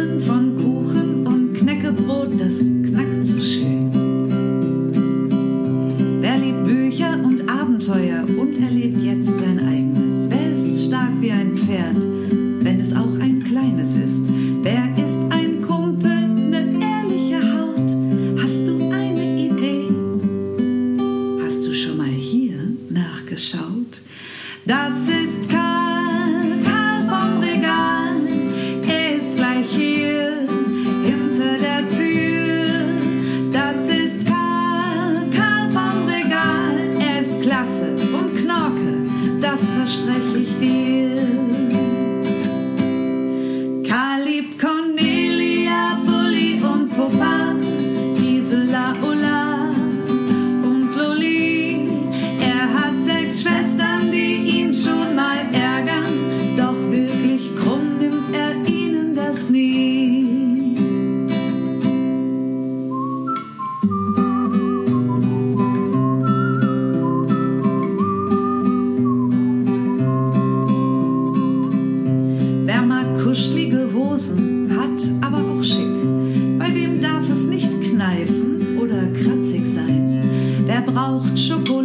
Träumen von Kuchen und Knäckebrot, das knackt so schön. Wer liebt Bücher und Abenteuer braucht Schokolade.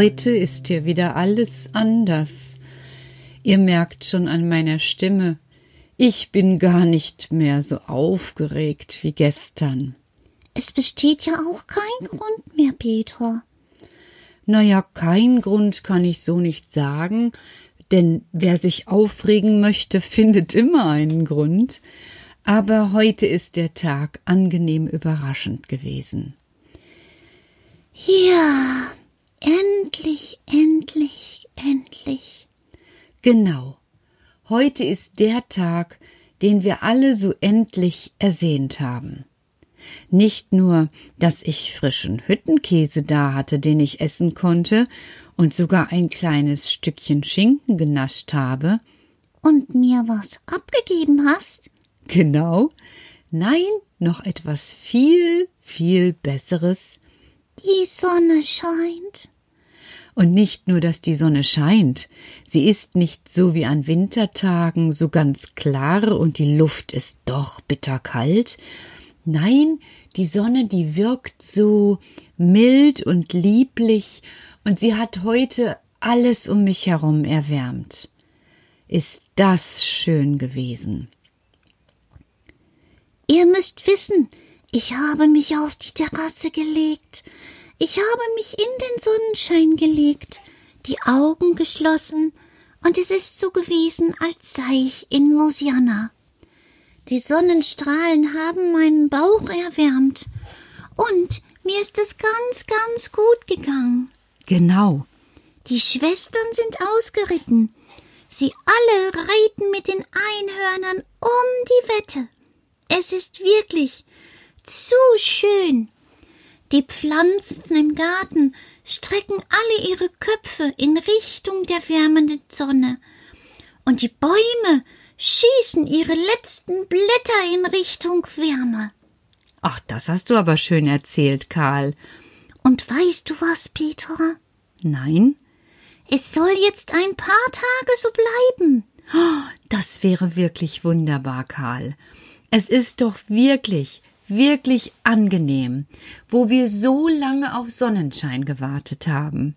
Heute ist hier wieder alles anders. Ihr merkt schon an meiner Stimme, ich bin gar nicht mehr so aufgeregt wie gestern. Es besteht ja auch kein Grund mehr, Peter. Na ja, kein Grund kann ich so nicht sagen, denn wer sich aufregen möchte, findet immer einen Grund. Aber heute ist der Tag angenehm überraschend gewesen. Ja, Genau. Heute ist der Tag, den wir alle so endlich ersehnt haben. Nicht nur, dass ich frischen Hüttenkäse da hatte, den ich essen konnte, und sogar ein kleines Stückchen Schinken genascht habe. Und mir was abgegeben hast? Genau. Nein, noch etwas viel, viel Besseres. Die Sonne scheint. Und nicht nur, dass die Sonne scheint, sie ist nicht so wie an Wintertagen so ganz klar und die Luft ist doch bitterkalt. Nein, die Sonne, die wirkt so mild und lieblich, und sie hat heute alles um mich herum erwärmt. Ist das schön gewesen. Ihr müsst wissen, ich habe mich auf die Terrasse gelegt, ich habe mich in den Sonnenschein gelegt, die Augen geschlossen, und es ist so gewesen, als sei ich in Mosiana. Die Sonnenstrahlen haben meinen Bauch erwärmt, und mir ist es ganz, ganz gut gegangen. Genau. Die Schwestern sind ausgeritten. Sie alle reiten mit den Einhörnern um die Wette. Es ist wirklich zu schön. Die Pflanzen im Garten strecken alle ihre Köpfe in Richtung der wärmenden Sonne, und die Bäume schießen ihre letzten Blätter in Richtung Wärme. Ach, das hast du aber schön erzählt, Karl. Und weißt du was, Peter? Nein? Es soll jetzt ein paar Tage so bleiben. Oh, das wäre wirklich wunderbar, Karl. Es ist doch wirklich, wirklich angenehm, wo wir so lange auf Sonnenschein gewartet haben.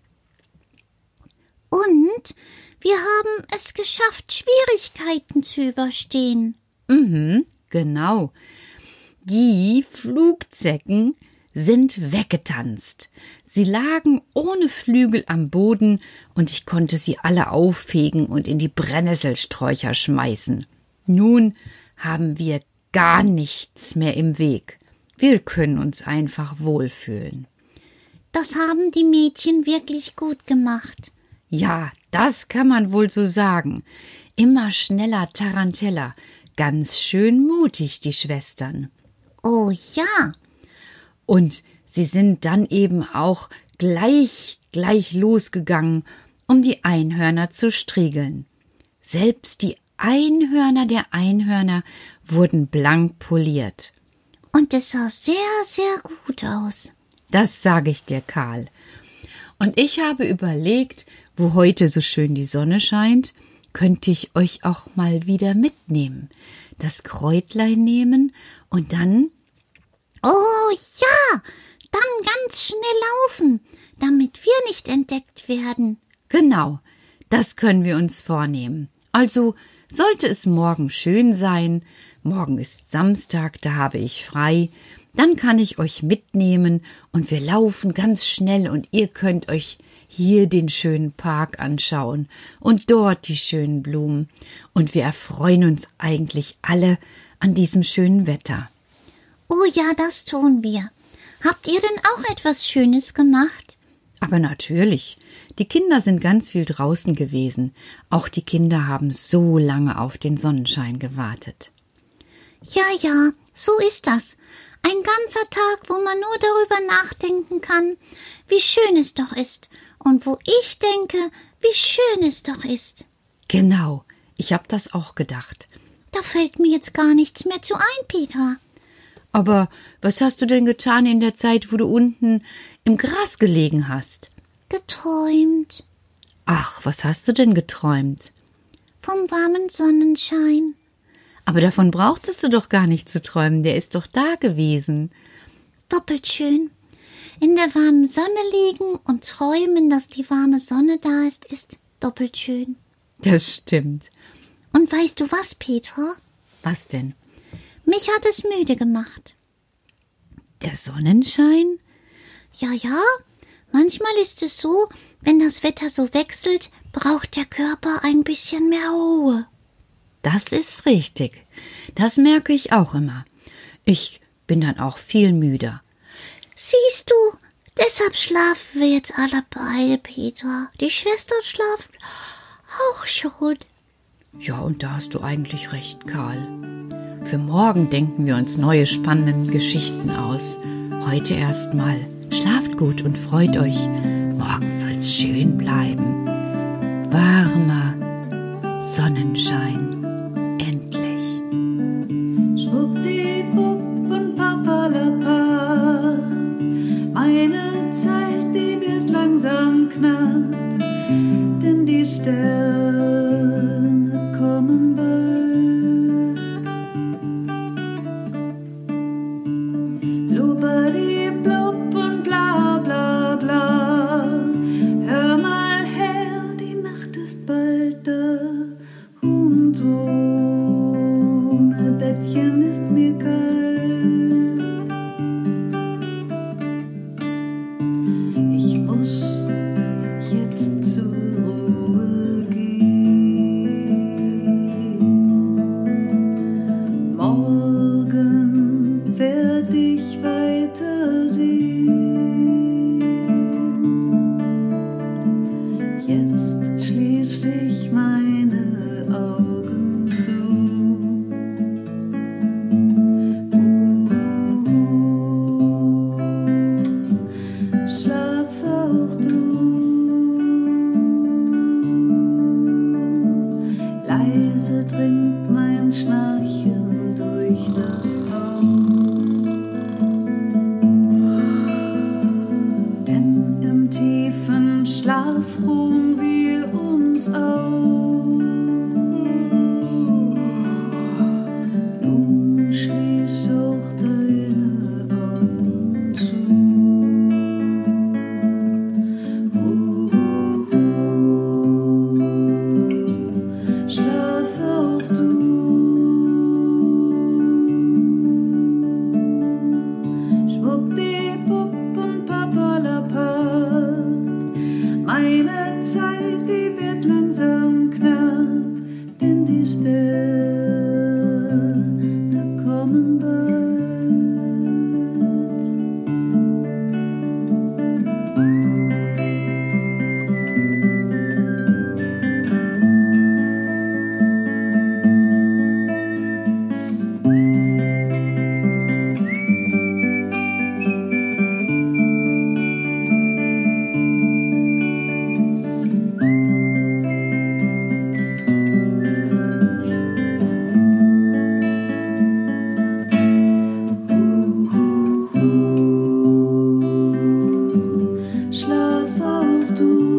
Und wir haben es geschafft, Schwierigkeiten zu überstehen. Mhm, genau. Die Flugzecken sind weggetanzt. Sie lagen ohne Flügel am Boden, und ich konnte sie alle auffegen und in die Brennnesselsträucher schmeißen. Nun haben wir gar nichts mehr im Weg. Wir können uns einfach wohlfühlen. Das haben die Mädchen wirklich gut gemacht. Ja, das kann man wohl so sagen. Immer schneller Tarantella. Ganz schön mutig, die Schwestern. Oh ja. Und sie sind dann eben auch gleich, gleich losgegangen, um die Einhörner zu striegeln. Selbst die Einhörner der Einhörner wurden blank poliert. Und es sah sehr, sehr gut aus. Das sage ich dir, Karl. Und ich habe überlegt, wo heute so schön die Sonne scheint, könnte ich euch auch mal wieder mitnehmen, das Kräutlein nehmen und dann. Oh ja, dann ganz schnell laufen, damit wir nicht entdeckt werden. Genau, das können wir uns vornehmen. Also sollte es morgen schön sein, morgen ist Samstag, da habe ich frei, dann kann ich euch mitnehmen und wir laufen ganz schnell und ihr könnt euch hier den schönen Park anschauen und dort die schönen Blumen und wir erfreuen uns eigentlich alle an diesem schönen Wetter. Oh ja, das tun wir. Habt ihr denn auch etwas Schönes gemacht? Aber natürlich. Die Kinder sind ganz viel draußen gewesen. Auch die Kinder haben so lange auf den Sonnenschein gewartet. Ja, ja, so ist das. Ein ganzer Tag, wo man nur darüber nachdenken kann, wie schön es doch ist und wo ich denke, wie schön es doch ist. Genau, ich hab das auch gedacht. Da fällt mir jetzt gar nichts mehr zu ein, Peter. Aber was hast du denn getan in der Zeit, wo du unten im Gras gelegen hast? Geträumt. Ach, was hast du denn geträumt? Vom warmen Sonnenschein. Aber davon brauchtest du doch gar nicht zu träumen, der ist doch da gewesen. Doppelt schön. In der warmen Sonne liegen und träumen, dass die warme Sonne da ist, ist doppelt schön. Das stimmt. Und weißt du was, Peter? Was denn? Mich hat es müde gemacht. Der Sonnenschein? Ja, ja. Manchmal ist es so, wenn das Wetter so wechselt, braucht der Körper ein bisschen mehr Ruhe. Das ist richtig. Das merke ich auch immer. Ich bin dann auch viel müder. Siehst du, deshalb schlafen wir jetzt alle beide, Peter. Die Schwestern schlafen auch schon. Ja, und da hast du eigentlich recht, Karl. Für morgen denken wir uns neue spannende Geschichten aus. Heute erstmal schlaft gut und freut euch. Morgen soll's schön bleiben. Warmer Sonnenschein. Endlich. Schwuppdiwupp und papalapa. Meine Zeit, die wird langsam knapp, denn die Sterne frohen wir uns auf. tudo.